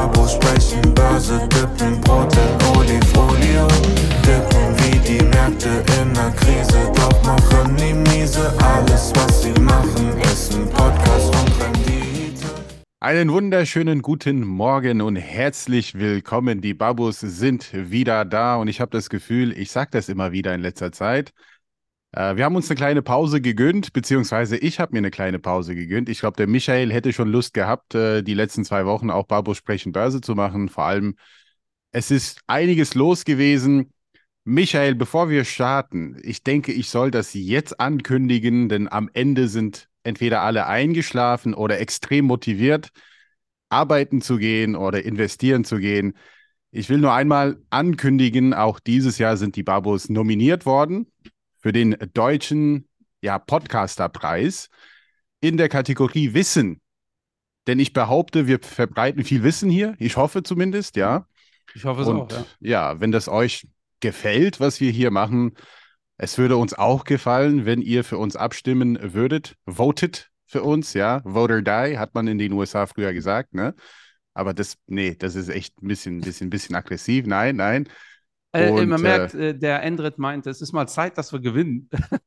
Babos sprechen Börse, dippen Brot in Olifolie. Dippen wie die Märkte in der Krise, doch machen die miese. Alles, was sie machen, ist ein Podcast und Rendite. Einen wunderschönen guten Morgen und herzlich willkommen. Die Babus sind wieder da und ich habe das Gefühl, ich sage das immer wieder in letzter Zeit. Äh, wir haben uns eine kleine Pause gegönnt, beziehungsweise ich habe mir eine kleine Pause gegönnt. Ich glaube, der Michael hätte schon Lust gehabt, äh, die letzten zwei Wochen auch Babus sprechen Börse zu machen. Vor allem, es ist einiges los gewesen. Michael, bevor wir starten, ich denke, ich soll das jetzt ankündigen, denn am Ende sind entweder alle eingeschlafen oder extrem motiviert, arbeiten zu gehen oder investieren zu gehen. Ich will nur einmal ankündigen, auch dieses Jahr sind die Babos nominiert worden für den deutschen ja, Podcasterpreis in der Kategorie Wissen. Denn ich behaupte, wir verbreiten viel Wissen hier. Ich hoffe zumindest, ja. Ich hoffe es Und auch, ja. ja, wenn das euch gefällt, was wir hier machen, es würde uns auch gefallen, wenn ihr für uns abstimmen würdet. Votet für uns, ja. Vote or die, hat man in den USA früher gesagt, ne? Aber das, nee, das ist echt ein bisschen, bisschen, bisschen aggressiv. Nein, nein. Äh, Und, man äh, merkt, äh, der Endrit meint, es ist mal Zeit, dass wir gewinnen.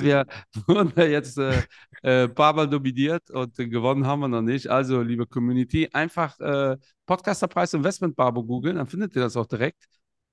Wir wurden jetzt äh, äh, paar Mal nominiert und äh, gewonnen haben wir noch nicht. Also, liebe Community, einfach äh, Podcasterpreis Investment Barbo googeln, dann findet ihr das auch direkt.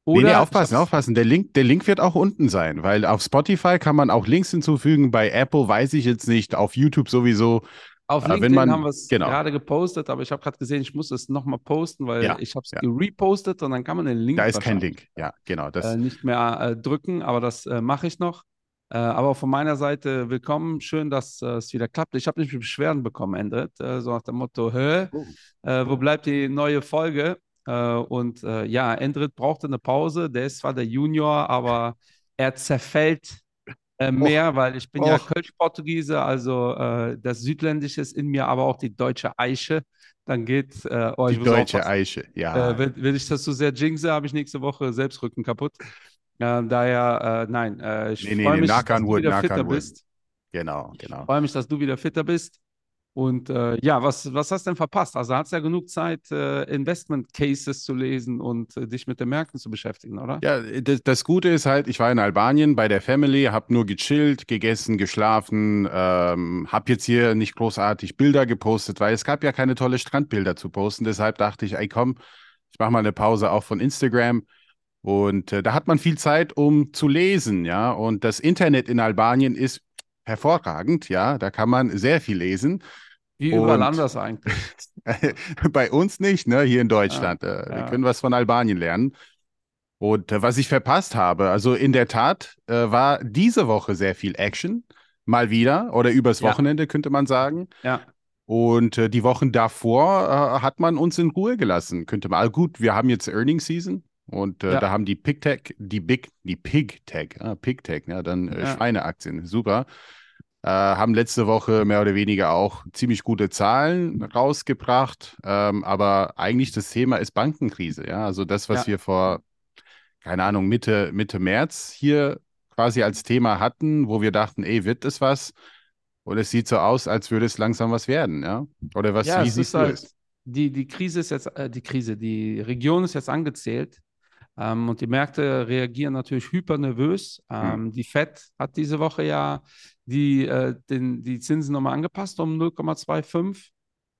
Nee, nee, ich aufpassen, aufpassen. Der Link, der Link wird auch unten sein, weil auf Spotify kann man auch Links hinzufügen. Bei Apple weiß ich jetzt nicht, auf YouTube sowieso. Auf Äh, LinkedIn man- haben wir es genau. gerade gepostet, aber ich habe gerade gesehen, ich muss es nochmal posten, weil Ja, ich habe es ja. gerepostet und dann kann man den Link Da ist kein Link. Ja, genau. Das, äh, nicht mehr äh, drücken, aber das äh, mache ich noch. Äh, aber von meiner Seite willkommen. Schön, dass äh, es wieder klappt. Ich habe nicht Beschwerden bekommen, Endrit. Äh, so nach dem Motto, hä, Oh. wo bleibt die neue Folge? Und ja, Endrit brauchte eine Pause. Der ist zwar der Junior, aber er zerfällt äh, mehr, weil ich bin ja Och. Kölsch-Portugiese, also äh, das Südländische ist in mir, aber auch die deutsche Eiche. Dann geht äh, oh, ich die deutsche. Eiche. Ja. Äh, wenn, wenn ich das zu sehr jinxe, habe ich nächste Woche selbst Rücken kaputt. Äh, daher, äh, nein, ich Nee, nee, freue nee, mich, knock dass on du wieder fitter wood. bist. genau, genau. freue mich, dass du wieder fitter bist. Und äh, ja, was, was hast du denn verpasst? Also hast du ja genug Zeit, äh, Investment Cases zu lesen und äh, dich mit den Märkten zu beschäftigen, oder? Ja, das, das Gute ist halt, ich war in Albanien bei der Family, habe nur gechillt, gegessen, geschlafen, ähm, habe jetzt hier nicht großartig Bilder gepostet, weil es gab ja keine tolle Strandbilder zu posten. Deshalb dachte ich, ey komm, ich mache mal eine Pause auch von Instagram. Und äh, da hat man viel Zeit, um zu lesen, ja. Und das Internet in Albanien ist hervorragend, ja. Da kann man sehr viel lesen. Wie überall Und- anders eigentlich. Bei uns nicht, ne? Hier in Deutschland. äh, Wir ja. können was von Albanien lernen. Und äh, was ich verpasst habe, also in der Tat äh, war diese Woche sehr viel Action, mal wieder, oder übers Ja. Wochenende könnte man sagen. Ja, Und äh, die Wochen davor äh, hat man uns in Ruhe gelassen, könnte man. Also gut, wir haben jetzt Earnings Season und äh, Ja. da haben die Pig Tech, die Big, die Pig Tech, ah, Pig Tech, ja, dann Ja. Schweineaktien, super. Äh, haben letzte Woche mehr oder weniger auch ziemlich gute Zahlen rausgebracht. Ähm, aber eigentlich das Thema ist Bankenkrise, ja. Also das, was Ja. wir vor, keine Ahnung, Mitte, Mitte März hier quasi als Thema hatten, wo wir dachten, ey, wird das was? Und es sieht so aus, als würde es langsam was werden, ja? Oder was, ja wie es siehst du halt, es? die, die Krise ist jetzt, äh, die Krise, die Region ist jetzt angezählt. Ähm, und die Märkte reagieren natürlich hypernervös. Ähm, Die Fed hat diese Woche ja die, äh, den, die Zinsen nochmal angepasst um 0,25.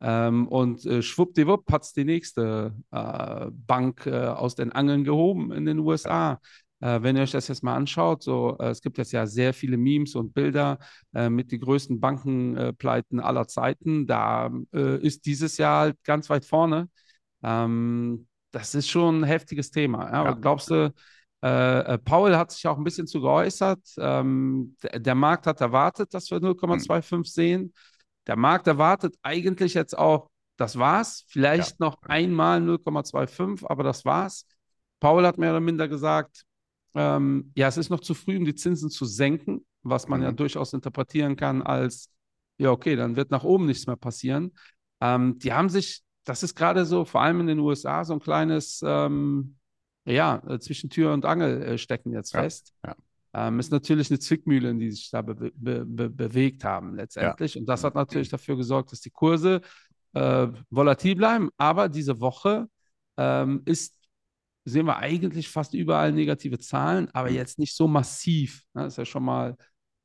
Ähm, und äh, schwuppdiwupp hat es die nächste äh, Bank äh, aus den Angeln gehoben in den USA. Äh, wenn ihr euch das jetzt mal anschaut, so, äh, es gibt jetzt ja sehr viele Memes und Bilder mit den größten Bankenpleiten aller Zeiten. Da ist dieses Jahr halt ganz weit vorne. Ähm, das ist schon ein heftiges Thema. Ja? Ja. Glaubst du, äh, äh, Paul hat sich auch ein bisschen zu geäußert. Ähm, der, der Markt hat erwartet, dass wir 0,25 sehen. Der Markt erwartet eigentlich jetzt auch, das war's. Vielleicht noch einmal 0,25, aber das war's. Paul hat mehr oder minder gesagt, ähm, ja, es ist noch zu früh, um die Zinsen zu senken, was man ja Mhm. durchaus interpretieren kann als, ja, okay, dann wird nach oben nichts mehr passieren. Ähm, die haben sich, das ist gerade so, vor allem in den USA, so ein kleines, ähm, ja, äh, zwischen Tür und Angel äh, stecken jetzt Ja, fest. ja. Ähm, ist natürlich eine Zwickmühle, in die sich da be be be bewegt haben letztendlich. Und das hat natürlich dafür gesorgt, dass die Kurse äh, volatil bleiben. Aber diese Woche ähm, ist, sehen wir eigentlich fast überall negative Zahlen, aber Mhm. jetzt nicht so massiv. Ne? Das ist ja schon mal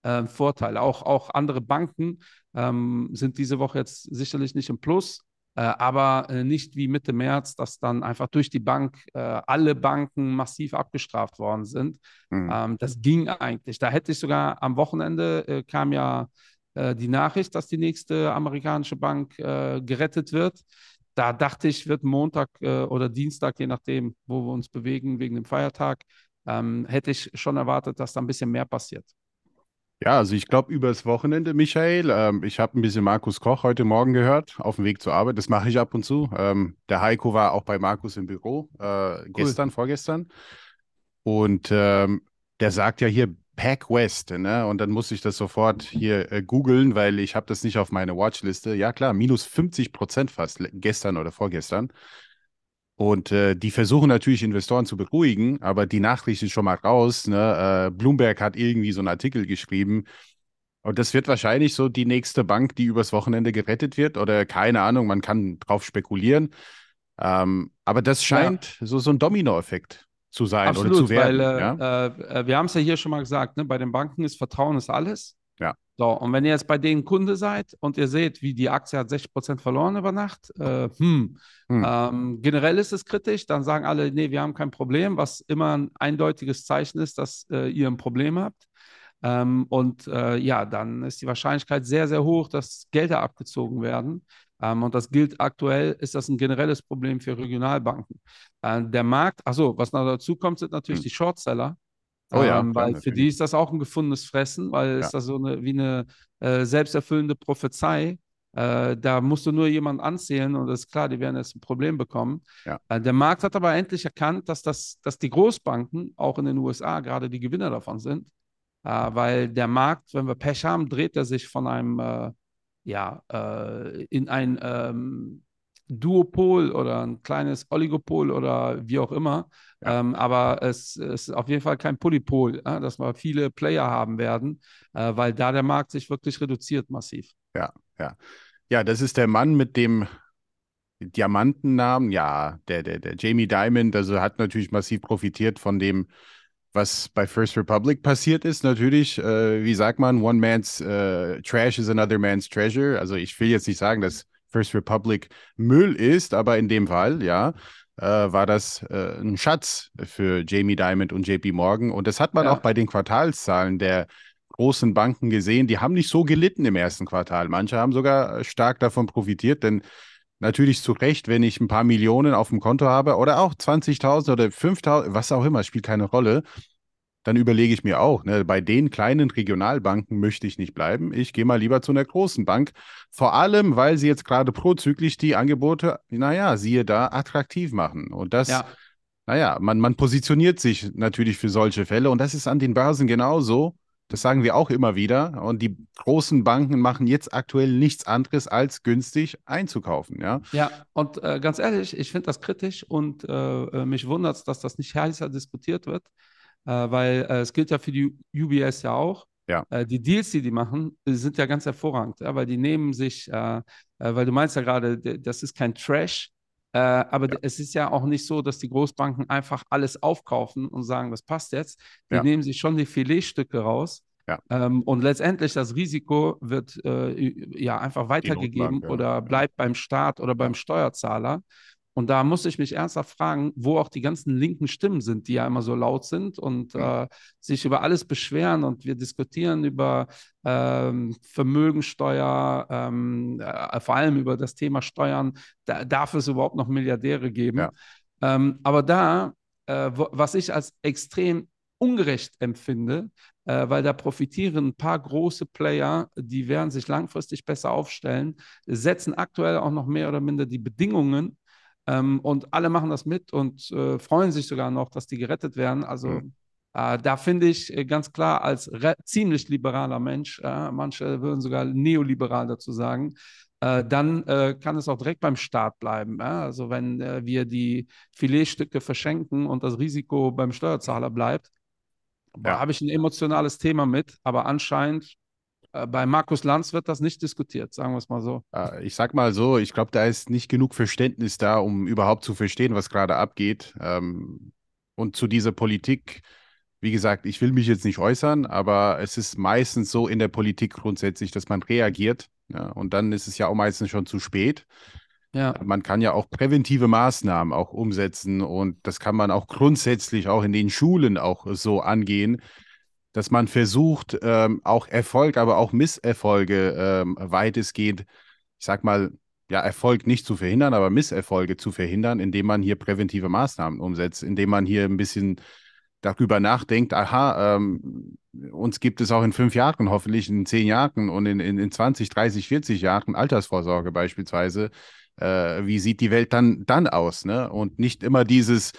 äh, ein Vorteil. Auch, auch andere Banken ähm, sind diese Woche jetzt sicherlich nicht im Plus. Äh, aber äh, nicht wie Mitte März, dass dann einfach durch die Bank äh, alle Banken massiv abgestraft worden sind. Mhm. Ähm, das ging eigentlich. Da hätte ich sogar am Wochenende kam ja die Nachricht, dass die nächste amerikanische Bank gerettet wird. Da dachte ich, wird Montag oder Dienstag, je nachdem, wo wir uns bewegen, wegen dem Feiertag, ähm, hätte ich schon erwartet, dass da ein bisschen mehr passiert. Ja, also ich glaube übers Wochenende, Michael. Ähm, ich habe ein bisschen Markus Koch heute Morgen gehört, auf dem Weg zur Arbeit. Das mache ich ab und zu. Ähm, der Heiko war auch bei Markus im Büro, äh, gestern, vorgestern. Und ähm, der sagt ja hier Pack West, ne? Und dann muss ich das sofort hier äh, googeln, weil ich habe das nicht auf meine Watchliste. Ja klar, minus 50 Prozent fast gestern oder vorgestern. Und äh, die versuchen natürlich Investoren zu beruhigen, aber die Nachricht ist schon mal raus. Ne? Äh, Bloomberg hat irgendwie so einen Artikel geschrieben. Und das wird wahrscheinlich so die nächste Bank, die übers Wochenende gerettet wird. Oder keine Ahnung, man kann drauf spekulieren. Ähm, aber das scheint so, so ein Dominoeffekt zu sein oder zu Absolut, werden. weil äh, ja? äh, wir haben es ja hier schon mal gesagt, ne? bei den Banken ist Vertrauen ist alles. Ja. So, und wenn ihr jetzt bei denen Kunde seid und ihr seht, wie die Aktie hat 60% verloren über Nacht, äh, hm, Hm. ähm, generell ist es kritisch, dann sagen alle, nee, wir haben kein Problem, was immer ein eindeutiges Zeichen ist, dass äh, ihr ein Problem habt. Ähm, und äh, ja, dann ist die Wahrscheinlichkeit sehr, sehr hoch, dass Gelder abgezogen werden. Ähm, und das gilt aktuell, ist das ein generelles Problem für Regionalbanken. Äh, der Markt, achso, was noch dazu kommt, sind natürlich Hm. die Shortseller. Oh ja, ähm, weil für die ist das auch ein gefundenes Fressen, weil Ja. ist das so eine, wie eine äh, selbsterfüllende Prophezei. Äh, da musst du nur jemanden anzählen und es ist klar, die werden jetzt ein Problem bekommen. Ja. Äh, der Markt hat aber endlich erkannt, dass, das, dass die Großbanken auch in den USA gerade die Gewinner davon sind, äh, weil der Markt, wenn wir Pech haben, dreht er sich von einem, äh, ja, äh, in ein ähm, Duopol oder ein kleines Oligopol oder wie auch immer. Ja. Ähm, aber es, es ist auf jeden Fall kein Polypol, äh, dass wir viele Player haben werden, äh, weil da der Markt sich wirklich reduziert massiv. Ja, ja. Ja, das ist der Mann mit dem Diamantennamen. Ja, der, der, der Jamie Dimon, also hat natürlich massiv profitiert von dem, was bei First Republic passiert ist. Natürlich, äh, wie sagt man, one man's äh, trash is another man's treasure. Also ich will jetzt nicht sagen, dass First Republic Müll ist, aber in dem Fall, ja, äh, war das äh, ein Schatz für Jamie Dimon und JP Morgan. Und das hat man Ja. auch bei den Quartalszahlen der großen Banken gesehen, die haben nicht so gelitten im ersten Quartal. Manche haben sogar stark davon profitiert, denn natürlich zu Recht, wenn ich ein paar Millionen auf dem Konto habe oder auch 20.000 oder 5.000, was auch immer, spielt keine Rolle, dann überlege ich mir auch, ne, bei den kleinen Regionalbanken möchte ich nicht bleiben. Ich gehe mal lieber zu einer großen Bank. Vor allem, weil sie jetzt gerade prozyklisch die Angebote, naja, siehe da, attraktiv machen. Und das, Ja, naja, man, man positioniert sich natürlich für solche Fälle und das ist an den Börsen genauso. Das sagen wir auch immer wieder. Und die großen Banken machen jetzt aktuell nichts anderes, als günstig einzukaufen. Ja, ja. Und äh, ganz ehrlich, ich finde das kritisch und äh, äh, mich wundert es, dass das nicht heißer diskutiert wird, weil äh, es gilt ja für die UBS ja auch. Ja. Äh, die Deals, die die machen, äh, sind ja ganz hervorragend, weil die nehmen sich, äh, äh, weil du meinst ja gerade, das ist kein Trash, äh, aber Ja. es ist ja auch nicht so, dass die Großbanken einfach alles aufkaufen und sagen, das passt jetzt. Die Ja. nehmen sich schon die Filetstücke raus. Ja. Ähm, und letztendlich das Risiko wird äh, ja einfach weitergegeben oder bleibt beim Staat oder beim Steuerzahler. Und da muss ich mich ernsthaft fragen, wo auch die ganzen linken Stimmen sind, die ja immer so laut sind und äh, sich über alles beschweren. Und wir diskutieren über ähm, Vermögensteuer, ähm, äh, vor allem über das Thema Steuern. Da, darf es überhaupt noch Milliardäre geben? Ja. Ähm, aber da, äh, wo, was ich als extrem ungerecht empfinde, äh, weil da profitieren ein paar große Player, die werden sich langfristig besser aufstellen, setzen aktuell auch noch mehr oder minder die Bedingungen ähm, und alle machen das mit und äh, freuen sich sogar noch, dass die gerettet werden. Also Mhm. äh, da finde ich äh, ganz klar als ziemlich liberaler Mensch, äh, manche würden sogar neoliberal dazu sagen, äh, dann äh, kann es auch direkt beim Staat bleiben. Also wenn wir die Filetstücke verschenken und das Risiko beim Steuerzahler bleibt, da Ja. habe ich ein emotionales Thema mit, aber anscheinend bei Markus Lanz wird das nicht diskutiert, sagen wir es mal so. Äh, ich sag mal so, ich glaube, da ist nicht genug Verständnis da, um überhaupt zu verstehen, was gerade abgeht. Ähm, und zu dieser Politik, wie gesagt, ich will mich jetzt nicht äußern, aber es ist meistens so in der Politik grundsätzlich, dass man reagiert. Ja, und dann ist es ja auch meistens schon zu spät. Ja. Man kann ja auch präventive Maßnahmen auch umsetzen und das kann man auch grundsätzlich auch in den Schulen auch so angehen, dass man versucht, ähm, auch Erfolg, aber auch Misserfolge ähm, weitestgehend, ich sag mal, ja, Erfolg nicht zu verhindern, aber Misserfolge zu verhindern, indem man hier präventive Maßnahmen umsetzt, indem man hier ein bisschen darüber nachdenkt, aha, ähm, uns gibt es auch in fünf Jahren, hoffentlich in zehn Jahren und in, in, in 20, 30, 40 Jahren Altersvorsorge beispielsweise. Äh, wie sieht die Welt dann, dann aus? Ne? Und nicht immer dieses,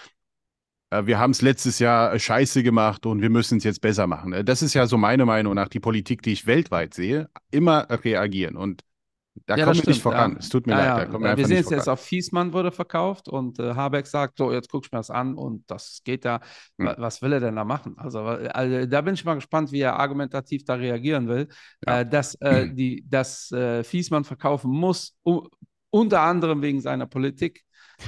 wir haben es letztes Jahr scheiße gemacht und wir müssen es jetzt besser machen. Ne? Das ist ja so meine Meinung nach die Politik, die ich weltweit sehe, immer reagieren. Und da Ja, kommen wir nicht voran. ja. Es tut mir Ja, leid, ja. da kommen wir Äh, sehen es jetzt auf Fiesmann wurde verkauft und äh, Habeck sagt, so, jetzt guck ich mir das an und das geht da. Hm. Wa- Was will er denn da machen? Also, also da bin ich mal gespannt, wie er argumentativ da reagieren will. Ja. Äh, dass äh, die, dass äh, Fiesmann verkaufen muss, u- unter anderem wegen seiner Politik.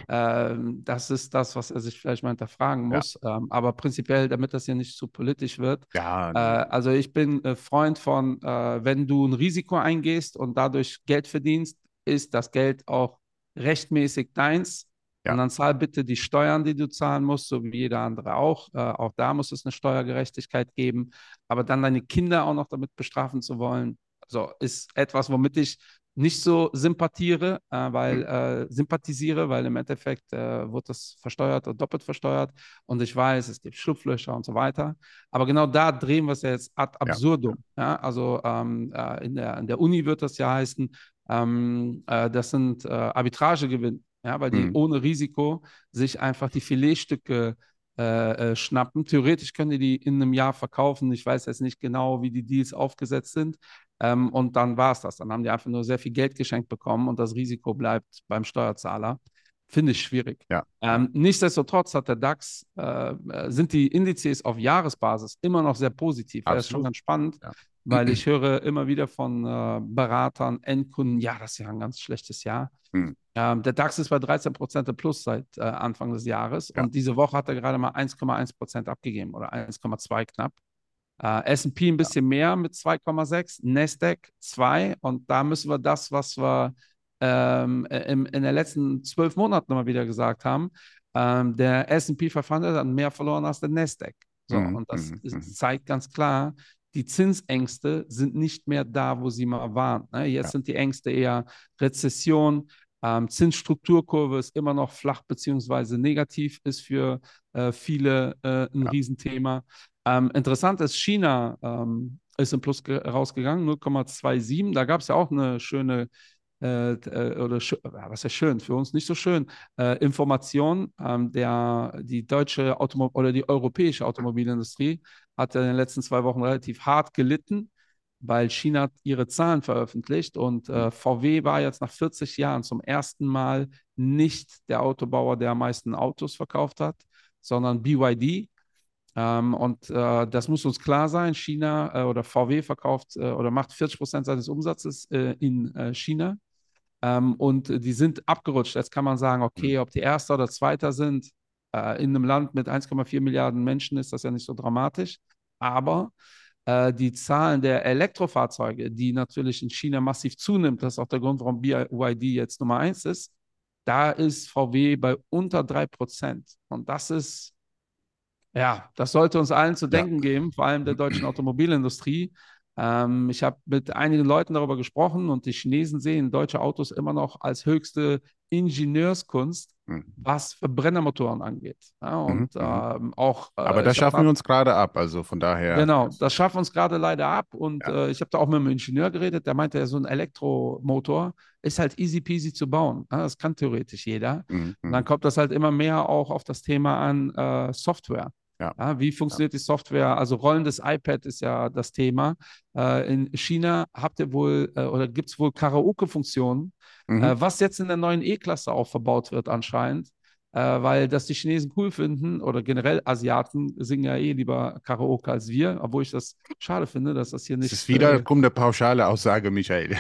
Ähm, das ist das, was er sich vielleicht mal hinterfragen Ja. muss. Ähm, aber prinzipiell, damit das hier nicht zu politisch wird, Ja, äh, also ich bin äh, Freund von, äh, wenn du ein Risiko eingehst und dadurch Geld verdienst, ist das Geld auch rechtmäßig deins. Ja. Und dann zahl bitte die Steuern, die du zahlen musst, so wie jeder andere auch. Äh, auch da muss es eine Steuergerechtigkeit geben. Aber dann deine Kinder auch noch damit bestrafen zu wollen, also ist etwas, womit ich nicht so sympathiere, äh, weil äh, sympathisiere, weil im Endeffekt äh, wird das versteuert oder doppelt versteuert. Und ich weiß, es gibt Schlupflöcher und so weiter. Aber genau da drehen wir es ja jetzt ad absurdum. Ja. also ähm, äh, in, der, in der Uni wird das ja heißen, ähm, äh, das sind äh, Arbitragegewinne, ja, weil die Mhm. ohne Risiko sich einfach die Filetstücke äh, äh, schnappen. Theoretisch können die die in einem Jahr verkaufen. Ich weiß jetzt nicht genau, wie die Deals aufgesetzt sind. Ähm, und dann war es das. Dann haben die einfach nur sehr viel Geld geschenkt bekommen und das Risiko bleibt beim Steuerzahler. Finde ich schwierig. Ja. Ähm, nichtsdestotrotz hat der DAX, äh, äh, sind die Indizes auf Jahresbasis immer noch sehr positiv. Das ist schon Absolut. ganz spannend, Ja. weil ich höre immer wieder von äh, Beratern, Endkunden, ja, das ist ja ein ganz schlechtes Jahr. Hm. Ähm, der DAX ist bei 13 Prozent plus seit äh, Anfang des Jahres Ja. und diese Woche hat er gerade mal 1,1 Prozent abgegeben oder 1,2 knapp. Äh, S&P ein bisschen mehr mit 2,6, Nasdaq 2 und da müssen wir das, was wir ähm, im, in den letzten zwölf Monaten immer wieder gesagt haben, ähm, der S&P 500 hat mehr verloren als der Nasdaq. So, Mhm, und das mhm, mhm. zeigt ganz klar, die Zinsängste sind nicht mehr da, wo sie mal waren. Ne? Jetzt Ja. sind die Ängste eher Rezession, ähm, Zinsstrukturkurve ist immer noch flach beziehungsweise negativ, ist für äh, viele äh, ein Ja. Riesenthema. Ähm, interessant ist, China ähm, ist im Plus ge- rausgegangen, 0,27. Da gab es ja auch eine schöne, äh, äh, oder schö ja, was ist schön, für uns nicht so schön, äh, Information. Ähm, der, die deutsche Automo oder die europäische Automobilindustrie hat ja in den letzten zwei Wochen relativ hart gelitten, weil China ihre Zahlen veröffentlicht und äh, VW war jetzt nach 40 Jahren zum ersten Mal nicht der Autobauer, der am meisten Autos verkauft hat, sondern BYD. Ähm, und äh, das muss uns klar sein. China äh, oder VW verkauft äh, oder macht 40 Prozent seines Umsatzes äh, in äh, China. Ähm, und die sind abgerutscht. Jetzt kann man sagen, okay, ob die Erster oder Zweiter sind, äh, in einem Land mit 1,4 Milliarden Menschen ist das ja nicht so dramatisch. Aber die Zahlen der Elektrofahrzeuge, die natürlich in China massiv zunimmt, das ist auch der Grund, warum BYD jetzt Nummer eins ist, da ist VW bei unter 3 Prozent. Und das ist, ja, das sollte uns allen zu denken geben, vor allem der deutschen Automobilindustrie. Ähm, ich habe mit einigen Leuten darüber gesprochen und die Chinesen sehen deutsche Autos immer noch als höchste Ingenieurskunst, Mhm. was Verbrennermotoren angeht. Ja, und Mhm, ähm, auch. äh, Aber da ich hab schaffen wir uns gerade ab, also von daher. Genau, das schaffen wir uns gerade leider ab. Und Ja. äh, ich habe da auch mit einem Ingenieur geredet, der meinte, ja, so ein Elektromotor ist halt easy peasy zu bauen. Ja, das kann theoretisch jeder. Mhm, Und dann kommt das halt immer mehr auch auf das Thema an äh, Software. Ja. wie funktioniert die Software? Also rollendes iPad ist ja das Thema. Äh, in China habt ihr wohl äh, oder gibt es wohl Karaoke-Funktionen, mhm. äh, was jetzt in der neuen E-Klasse auch verbaut wird anscheinend. äh, weil das die Chinesen cool finden oder generell Asiaten singen ja eh lieber Karaoke als wir, obwohl ich das schade finde, dass das hier nicht. Es ist wiederum eine pauschale Aussage, Michael.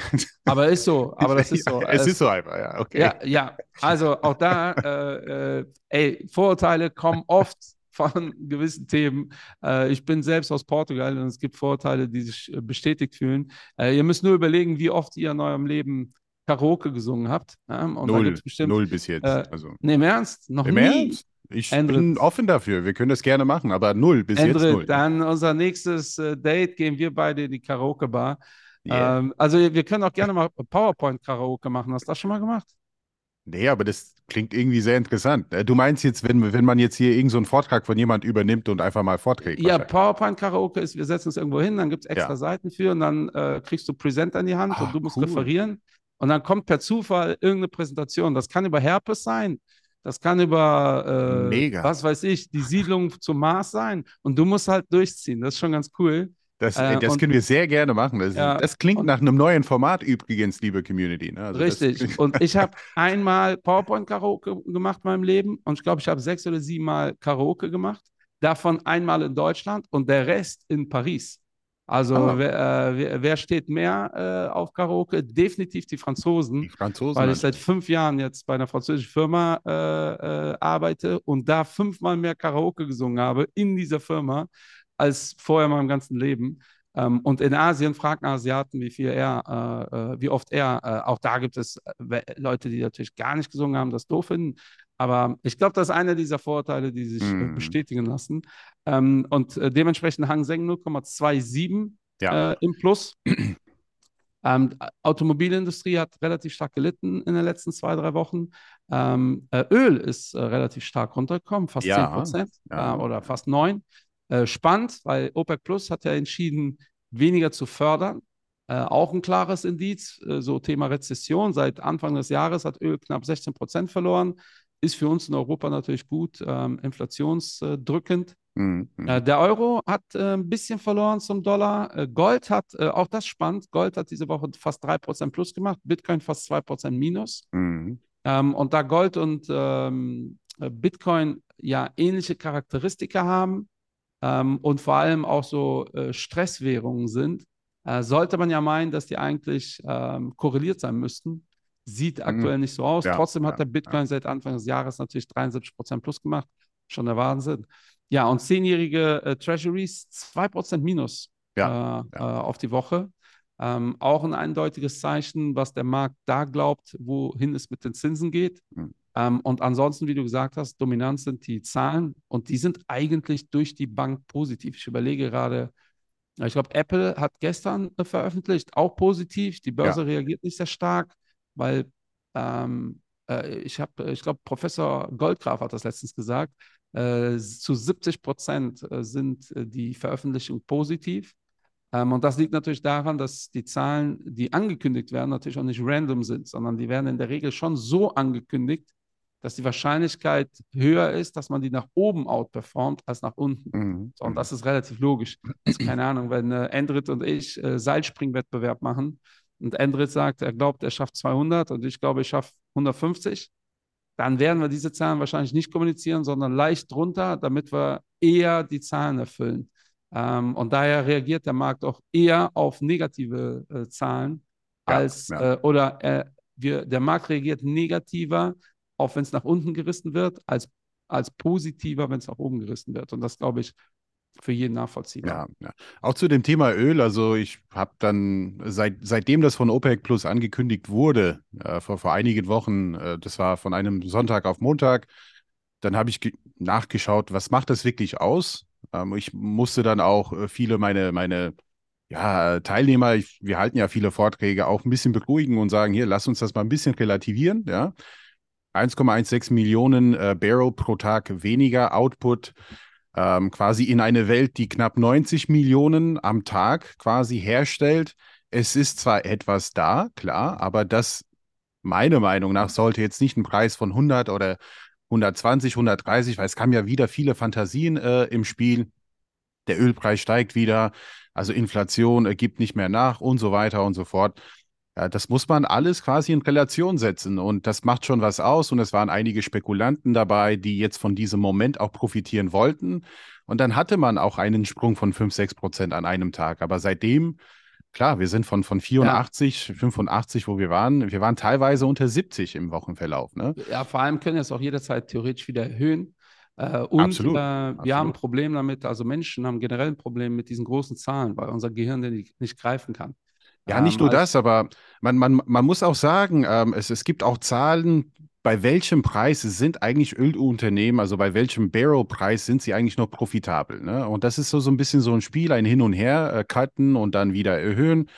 Aber ist so, aber das ist so. es ist so einfach, ja, okay. Ja, ja, also auch da, äh, äh, ey, Vorurteile kommen oft von gewissen Themen. Äh, ich bin selbst aus Portugal und es gibt Vorurteile, die sich äh, bestätigt fühlen. Äh, ihr müsst nur überlegen, wie oft ihr in eurem Leben Karaoke gesungen habt. Ja? Null, bestimmt, null bis jetzt. Äh, also. Nee, im Ernst? Noch Im nie? Ernst? Ich Endrit. bin offen dafür. Wir können das gerne machen, aber null bis Endrit, jetzt null. dann unser nächstes äh, Date gehen wir beide in die Karaoke-Bar. Yeah. Ähm, also wir können auch gerne mal PowerPoint-Karaoke machen. Hast du das schon mal gemacht? Nee, aber das klingt irgendwie sehr interessant. Äh, Du meinst jetzt, wenn, wenn man jetzt hier irgendeinen so einen Vortrag von jemand übernimmt und einfach mal vorträgt? Ja, wahrscheinlich. PowerPoint-Karaoke ist, wir setzen uns irgendwo hin, dann gibt es extra Ja. Seiten für und dann äh, kriegst du Presenter in die Hand Ah, und du musst cool. referieren und dann kommt per Zufall irgendeine Präsentation. Das kann über Herpes sein, das kann über, äh, Mega. was weiß ich, die Siedlung zum Mars sein und du musst halt durchziehen. Das ist schon ganz cool. Das, Äh, das können wir sehr gerne machen. Das, Ja, das klingt nach einem neuen Format übrigens, liebe Community. Ne? Also Richtig. Und ich habe einmal PowerPoint-Karaoke gemacht in meinem Leben und ich glaube, ich habe sechs oder sieben Mal Karaoke gemacht. Davon einmal in Deutschland und der Rest in Paris. Also Ah. wer, äh, wer, wer steht mehr äh, auf Karaoke? Definitiv die Franzosen, die Franzosen. weil ich seit fünf Jahren jetzt bei einer französischen Firma äh, äh, arbeite und da fünfmal mehr Karaoke gesungen habe in dieser Firma als vorher in meinem ganzen Leben. Ähm, und in Asien fragt Asiaten, wie viel er, äh, äh, wie oft er, äh, auch da gibt es äh, Leute, die natürlich gar nicht gesungen haben, das doof finden. Aber ich glaube, das ist einer dieser Vorurteile, die sich Mhm. bestätigen lassen. Ähm, und äh, dementsprechend Hang Seng 0,27 Ja. im Plus. Ähm, Automobilindustrie hat relativ stark gelitten in den letzten zwei, drei Wochen. Ähm, äh, Öl ist äh, relativ stark runtergekommen, fast Ja, 10 Prozent ja. äh, oder fast 9. Äh, spannend, weil OPEC Plus hat ja entschieden, weniger zu fördern. Äh, auch ein klares Indiz, äh, so Thema Rezession. Seit Anfang des Jahres hat Öl knapp 16 Prozent verloren. Ist für uns in Europa natürlich gut, ähm, inflationsdrückend. Mhm. mhm. Äh, der Euro hat äh, ein bisschen verloren zum Dollar. Gold hat, auch das spannend, Gold hat diese Woche fast 3% plus gemacht, Bitcoin fast 2% minus. Mhm. Ähm, und da Gold und ähm, äh, Bitcoin ja ähnliche Charakteristika haben ähm, und vor allem auch so äh, Stresswährungen sind, äh, sollte man ja meinen, dass die eigentlich ähm, korreliert sein müssten. Sieht aktuell nicht so aus. Ja, Trotzdem hat ja, der Bitcoin seit Anfang des Jahres natürlich 73% plus gemacht. Schon der Wahnsinn. Ja, und zehnjährige äh, Treasuries 2% minus Ja, äh, äh, auf die Woche. Ähm, auch ein eindeutiges Zeichen, was der Markt da glaubt, wohin es mit den Zinsen geht. Mhm. Ähm, und ansonsten, wie du gesagt hast, dominant sind die Zahlen und die sind eigentlich durch die Bank positiv. Ich überlege gerade, ich glaube, Apple hat gestern äh, veröffentlicht, auch positiv. Die Börse reagiert nicht sehr stark, weil ähm, äh, ich habe, ich glaube, Professor Goldgraf hat das letztens gesagt, äh, zu 70 Prozent äh, sind äh, die Veröffentlichungen positiv. Ähm, und das liegt natürlich daran, dass die Zahlen, die angekündigt werden, natürlich auch nicht random sind, sondern die werden in der Regel schon so angekündigt, dass die Wahrscheinlichkeit höher ist, dass man die nach oben outperformt als nach unten. Mhm. So, und das ist relativ logisch. Also, keine Ahnung, wenn äh, Endrit und ich äh, Seilspringwettbewerb machen und Endrit sagt, er glaubt, er schafft 200 und ich glaube, ich schaffe 150, dann werden wir diese Zahlen wahrscheinlich nicht kommunizieren, sondern leicht drunter, damit wir eher die Zahlen erfüllen. Ähm, und daher reagiert der Markt auch eher auf negative äh, Zahlen Ja, als ja. Äh, oder äh, wir, der Markt reagiert negativer, auch wenn es nach unten gerissen wird, als, als positiver, wenn es nach oben gerissen wird. Und das glaube ich für jeden nachvollziehbar. Ja, ja. Auch zu dem Thema Öl, also ich habe dann, seit, seitdem das von OPEC Plus angekündigt wurde, äh, vor, vor einigen Wochen, äh, das war von einem Sonntag auf Montag, dann habe ich ge- nachgeschaut, was macht das wirklich aus? Ähm, ich musste dann auch äh, viele meine, meine ja, Teilnehmer, ich, wir halten ja viele Vorträge, auch ein bisschen beruhigen und sagen, hier, lass uns das mal ein bisschen relativieren, ja. 1,16 Millionen äh, Barrel pro Tag weniger Output ähm, quasi in eine Welt, die knapp 90 Millionen am Tag quasi herstellt. Es ist zwar etwas da, klar, aber das, meiner Meinung nach, sollte jetzt nicht ein Preis von 100 oder 120, 130, weil es kamen ja wieder viele Fantasien äh, im Spiel. Der Ölpreis steigt wieder, also Inflation äh, gibt nicht mehr nach und so weiter und so fort. Ja, das muss man alles quasi in Relation setzen und das macht schon was aus und es waren einige Spekulanten dabei, die jetzt von diesem Moment auch profitieren wollten und dann hatte man auch einen Sprung von 5, 6 Prozent an einem Tag, aber seitdem, klar, wir sind von, von 84, ja. 85, wo wir waren, wir waren teilweise unter 70 im Wochenverlauf. Ne? Ja, vor allem können wir es auch jederzeit theoretisch wieder erhöhen. Äh, und Absolut. Äh, wir Absolut. haben ein Problem damit, also Menschen haben generell ein Problem mit diesen großen Zahlen, weil unser Gehirn den nicht greifen kann. Ja, nicht nur ähm, das, aber man, man, man muss auch sagen, ähm, es, es gibt auch Zahlen, bei welchem Preis sind eigentlich Ölunternehmen, also bei welchem Barrel-Preis sind sie eigentlich noch profitabel? Ne? Und das ist so, so ein bisschen so ein Spiel, ein Hin und Her, äh, cutten und dann wieder erhöhen.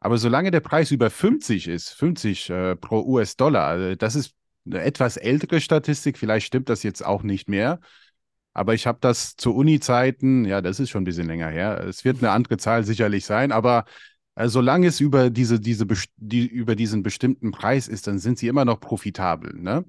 Aber solange der Preis über 50 ist, 50 äh, pro US-Dollar, äh, das ist eine etwas ältere Statistik, vielleicht stimmt das jetzt auch nicht mehr. Aber ich habe das zu Uni-Zeiten, ja, das ist schon ein bisschen länger her. Es wird eine andere Zahl sicherlich sein, aber also solange es über, diese, diese, die, über diesen bestimmten Preis ist, dann sind sie immer noch profitabel. Ne?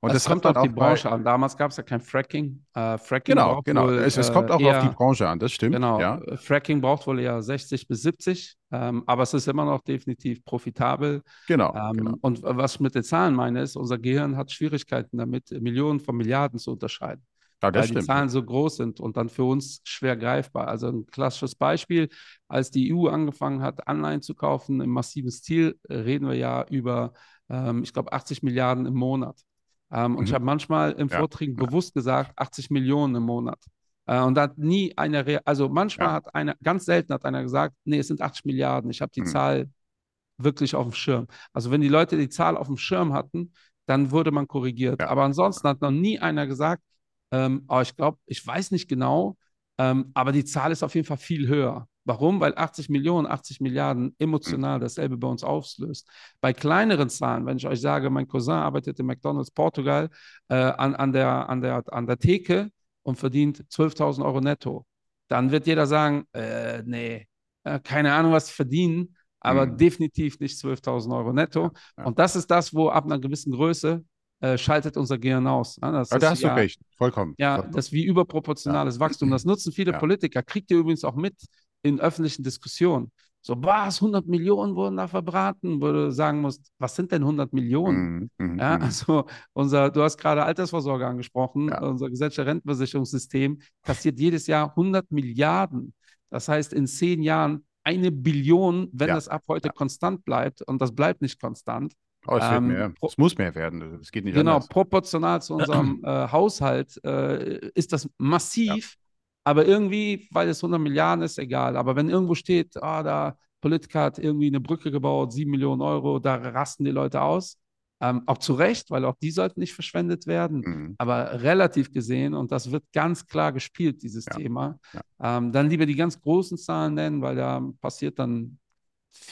Und das, das kommt auf die Branche an. Damals gab es ja kein Fracking. Äh, Fracking genau, genau. Wohl, es, es, kommt auch eher, auf die Branche an, das stimmt. Genau. Ja. Fracking braucht wohl eher 60 bis 70, ähm, aber es ist immer noch definitiv profitabel. Genau, ähm, genau. Und was ich mit den Zahlen meine, ist, unser Gehirn hat Schwierigkeiten damit, Millionen von Milliarden zu unterscheiden. Ja, weil stimmt. die Zahlen so groß sind und dann für uns schwer greifbar. Also ein klassisches Beispiel, als die EU angefangen hat, Anleihen zu kaufen im massiven Stil, äh, reden wir ja über, ähm, ich glaube, 80 Milliarden im Monat. Ähm, mhm. Und ich mhm. habe manchmal im ja. Vorträgen bewusst gesagt, 80 Millionen im Monat. Äh, und da hat nie einer, also manchmal ja. hat einer, ganz selten hat einer gesagt, nee, es sind 80 Milliarden, ich habe die mhm. Zahl wirklich auf dem Schirm. Also wenn die Leute die Zahl auf dem Schirm hatten, dann wurde man korrigiert. Ja. Aber ansonsten hat noch nie einer gesagt, ähm, aber ich glaube, ich weiß nicht genau, ähm, aber die Zahl ist auf jeden Fall viel höher. Warum? Weil 80 Millionen, 80 Milliarden emotional dasselbe bei uns auslöst. Bei kleineren Zahlen, wenn ich euch sage, mein Cousin arbeitet in McDonalds Portugal äh, an, an, der, an, der, an der Theke und verdient 12.000 Euro netto, dann wird jeder sagen, äh, nee, äh, keine Ahnung, was verdienen, aber mhm. definitiv nicht 12.000 Euro netto. Ja, ja. Und das ist das, wo ab einer gewissen Größe äh, schaltet unser Gehirn aus. Ne? Das ja, da hast ja, du recht, vollkommen. Ja, das ist wie überproportionales ja. Wachstum. Das nutzen viele Politiker. Kriegt ihr übrigens auch mit in öffentlichen Diskussionen. So, was, 100 Millionen wurden da verbraten, wo du sagen musst, was sind denn 100 Millionen? Mm, mm, ja, mhm. also unser, du hast gerade Altersvorsorge angesprochen, unser gesetzliches Rentenversicherungssystem kassiert jedes Jahr 100 Milliarden. Das heißt, in zehn Jahren eine Billion, wenn das ab heute konstant bleibt, und das bleibt nicht konstant, Oh, es ähm, mehr. Es muss mehr werden. Es geht nicht Genau, anders. proportional zu unserem äh, Haushalt äh, ist das massiv. Ja. Aber irgendwie, weil es 100 Milliarden ist, egal. Aber wenn irgendwo steht, ah, da Politiker hat irgendwie eine Brücke gebaut, 7 Millionen Euro, da rasten die Leute aus. Ähm, auch zu Recht, weil auch die sollten nicht verschwendet werden. Mhm. Aber relativ gesehen, und das wird ganz klar gespielt, dieses ja. Thema, ja. Ähm, dann lieber die ganz großen Zahlen nennen, weil da passiert dann,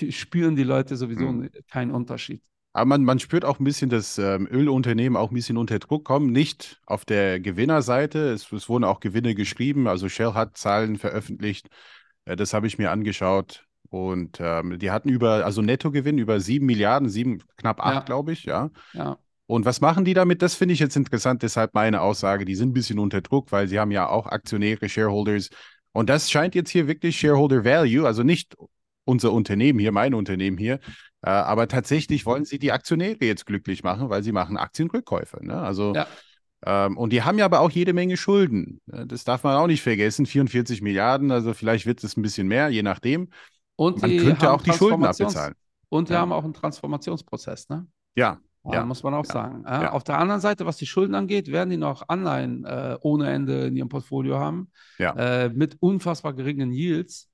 spüren die Leute sowieso mhm. keinen Unterschied. Aber man, man spürt auch ein bisschen, dass ähm, Ölunternehmen auch ein bisschen unter Druck kommen. Nicht auf der Gewinnerseite. Es, es wurden auch Gewinne geschrieben. Also Shell hat Zahlen veröffentlicht. Äh, das habe ich mir angeschaut. Und ähm, die hatten über, also Nettogewinn über sieben Milliarden, sieben, knapp acht, ja. glaube ich, ja. ja. Und was machen die damit? Das finde ich jetzt interessant. Deshalb meine Aussage, die sind ein bisschen unter Druck, weil sie haben ja auch Aktionäre, Shareholders. Und das scheint jetzt hier wirklich Shareholder Value, also nicht unser Unternehmen hier, mein Unternehmen hier, äh, aber tatsächlich wollen sie die Aktionäre jetzt glücklich machen, weil sie machen Aktienrückkäufe. Ne? Also ja. ähm, und die haben ja aber auch jede Menge Schulden. Ne? Das darf man auch nicht vergessen. 44 Milliarden, also vielleicht wird es ein bisschen mehr, je nachdem. Und man könnte auch die Schulden abbezahlen. Und wir ja. haben auch einen Transformationsprozess, ne? Ja. Ja, muss man auch ja. sagen. Ja. Auf der anderen Seite, was die Schulden angeht, werden die noch Anleihen äh, ohne Ende in ihrem Portfolio haben, äh, mit unfassbar geringen Yields.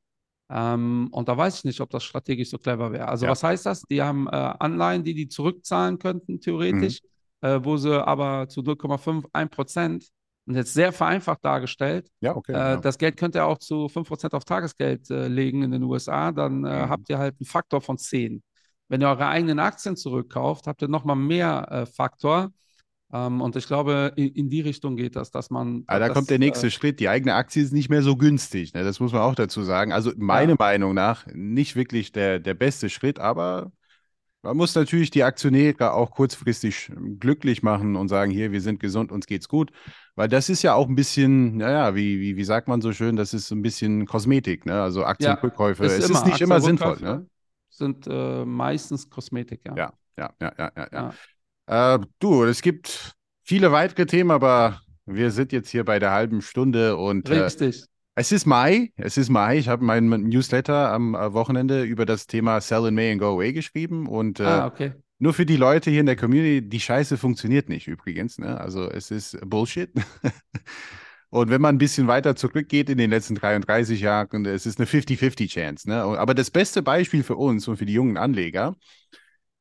Ähm, und da weiß ich nicht, ob das strategisch so clever wäre. Also, ja. was heißt das? Die haben äh, Anleihen, die die zurückzahlen könnten, theoretisch, mhm. äh, wo sie aber zu 0,5, 1 Prozent, und jetzt sehr vereinfacht dargestellt, ja, okay, äh, ja. das Geld könnt ihr auch zu 5 Prozent auf Tagesgeld äh, legen in den USA, dann äh, mhm. habt ihr halt einen Faktor von 10. Wenn ihr eure eigenen Aktien zurückkauft, habt ihr nochmal mehr äh, Faktor. Ähm, und ich glaube, in, in, die Richtung geht das, dass man. Aber da das, kommt der nächste äh, Schritt. Die eigene Aktie ist nicht mehr so günstig. Ne? Das muss man auch dazu sagen. Also, meiner ja. Meinung nach, nicht wirklich der, der beste Schritt, aber man muss natürlich die Aktionäre auch kurzfristig glücklich machen und sagen: Hier, wir sind gesund, uns geht's gut. Weil das ist ja auch ein bisschen, naja, wie, wie, wie sagt man so schön, das ist ein bisschen Kosmetik. Ne? Also Aktienrückkäufe. Ja, es ist nicht immer sinnvoll. Ne? sind äh, meistens Kosmetik, ja. Ja, ja, ja, ja, ja. ja. Äh, du, es gibt viele weitere Themen, aber wir sind jetzt hier bei der halben Stunde und äh, Richtig. Es ist Mai, es ist Mai. Ich habe meinen Newsletter am äh, Wochenende über das Thema Sell in May and Go Away geschrieben und äh, ah, okay. nur für die Leute hier in der Community, die Scheiße funktioniert nicht übrigens. Ne? Also es ist Bullshit. und wenn man ein bisschen weiter zurückgeht in den letzten 33 Jahren, es ist eine 50-50 Chance. Ne? Aber das beste Beispiel für uns und für die jungen Anleger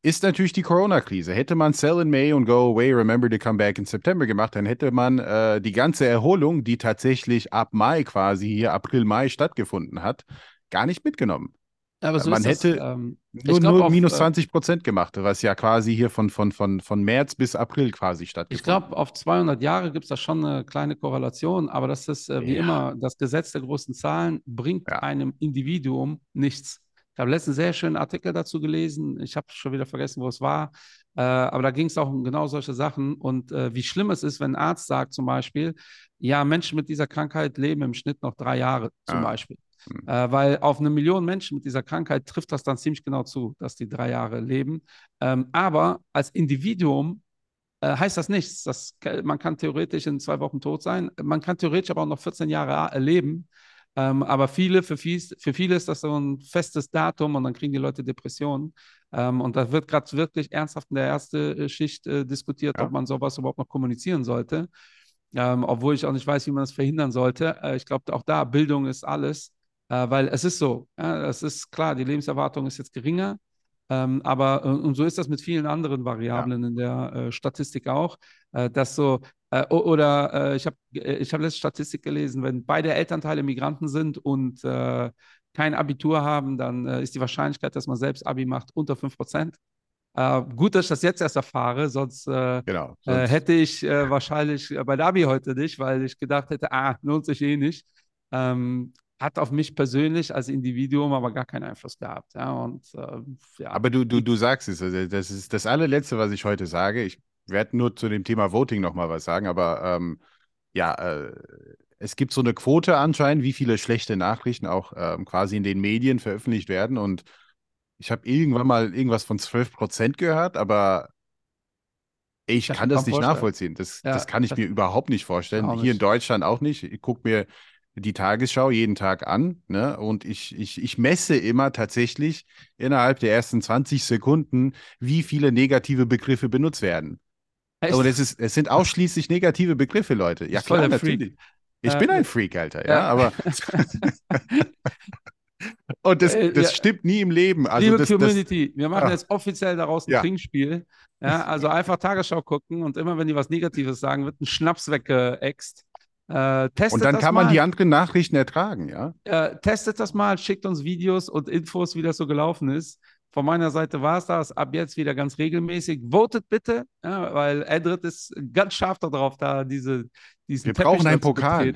ist natürlich die Corona-Krise. Hätte man Sell in May und Go Away, Remember to Come Back in September gemacht, dann hätte man äh, die ganze Erholung, die tatsächlich ab Mai quasi hier, April, Mai stattgefunden hat, gar nicht mitgenommen. Aber so man hätte das, ähm, nur, nur auf, minus 20 äh, Prozent gemacht, was ja quasi hier von, von, von, von März bis April quasi stattgefunden Ich glaube, auf 200 Jahre gibt es da schon eine kleine Korrelation, aber das ist äh, wie ja. immer, das Gesetz der großen Zahlen bringt ja. einem Individuum nichts. Ich habe letztens einen sehr schönen Artikel dazu gelesen. Ich habe schon wieder vergessen, wo es war. Äh, aber da ging es auch um genau solche Sachen und äh, wie schlimm es ist, wenn ein Arzt sagt zum Beispiel, ja, Menschen mit dieser Krankheit leben im Schnitt noch drei Jahre zum ah. Beispiel. Hm. Äh, weil auf eine Million Menschen mit dieser Krankheit trifft das dann ziemlich genau zu, dass die drei Jahre leben. Ähm, aber als Individuum äh, heißt das nichts. Das, man kann theoretisch in zwei Wochen tot sein. Man kann theoretisch aber auch noch 14 Jahre leben. Ähm, aber viele, für, fies, für viele ist das so ein festes Datum und dann kriegen die Leute Depressionen. Ähm, und da wird gerade wirklich ernsthaft in der ersten äh, Schicht äh, diskutiert, ja. ob man sowas überhaupt noch kommunizieren sollte. Ähm, obwohl ich auch nicht weiß, wie man das verhindern sollte. Äh, ich glaube, auch da, Bildung ist alles, äh, weil es ist so. Ja, es ist klar, die Lebenserwartung ist jetzt geringer. Ähm, aber äh, und so ist das mit vielen anderen Variablen ja. in der äh, Statistik auch, äh, dass so äh, oder äh, ich habe äh, ich hab letzte Statistik gelesen, wenn beide Elternteile Migranten sind und kein Abitur haben, dann ist die Wahrscheinlichkeit, dass man selbst Abi macht, unter 5 Prozent. gut, dass ich das jetzt erst erfahre, sonst, genau, sonst. hätte ich wahrscheinlich bei der Abi heute nicht, weil ich gedacht hätte, ah, lohnt sich eh nicht. Ähm, hat auf mich persönlich als Individuum aber gar keinen Einfluss gehabt. Ja, und, äh, ja. Aber du, du, du sagst es, also das ist das allerletzte, was ich heute sage. Ich werde nur zu dem Thema Voting nochmal was sagen, aber ähm, ja, äh, es gibt so eine Quote anscheinend, wie viele schlechte Nachrichten auch ähm, quasi in den Medien veröffentlicht werden. Und ich habe irgendwann mal irgendwas von 12 Prozent gehört, aber ich das kann das nicht vorstellen. nachvollziehen. Das, ja, das kann ich mir überhaupt nicht vorstellen. Hier in Deutschland auch nicht. Ich gucke mir die Tagesschau jeden Tag an ne? und ich, ich, ich messe immer tatsächlich innerhalb der ersten 20 Sekunden, wie viele negative Begriffe benutzt werden. Echt? Und es, ist, es sind ausschließlich negative Begriffe, Leute. Ja, klar, natürlich. Ich bin ein Freak, Alter, ja, ja. aber. Und das, äh, das ja. stimmt nie im Leben. Also Liebe das, Community, das, wir machen ah. jetzt offiziell daraus ein ja. Trinkspiel. Ja, also einfach Tagesschau gucken und immer, wenn die was Negatives sagen, wird ein Schnaps weggeext. Äh, und dann kann man mal. die anderen Nachrichten ertragen, ja? Äh, testet das mal, schickt uns Videos und Infos, wie das so gelaufen ist. Von meiner Seite war es das. Ab jetzt wieder ganz regelmäßig. Votet bitte, ja, weil Edrit ist ganz scharf darauf, da diese, diesen Wir Teppich brauchen einen Pokal.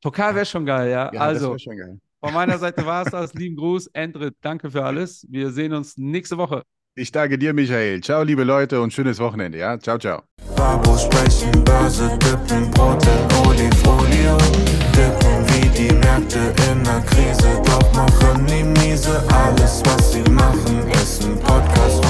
Pokal wäre schon geil, ja. ja also, geil. von meiner Seite war es das. Lieben Gruß, Edrit, danke für alles. Wir sehen uns nächste Woche. Ich danke dir, Michael. Ciao, liebe Leute und schönes Wochenende. Ja, ciao, ciao. Babo sprechen, Börse dippen, Brote, Olifolio. Dippen wie die Märkte in der Krise, doch machen die miese. Alles, was sie machen, ist ein Podcast.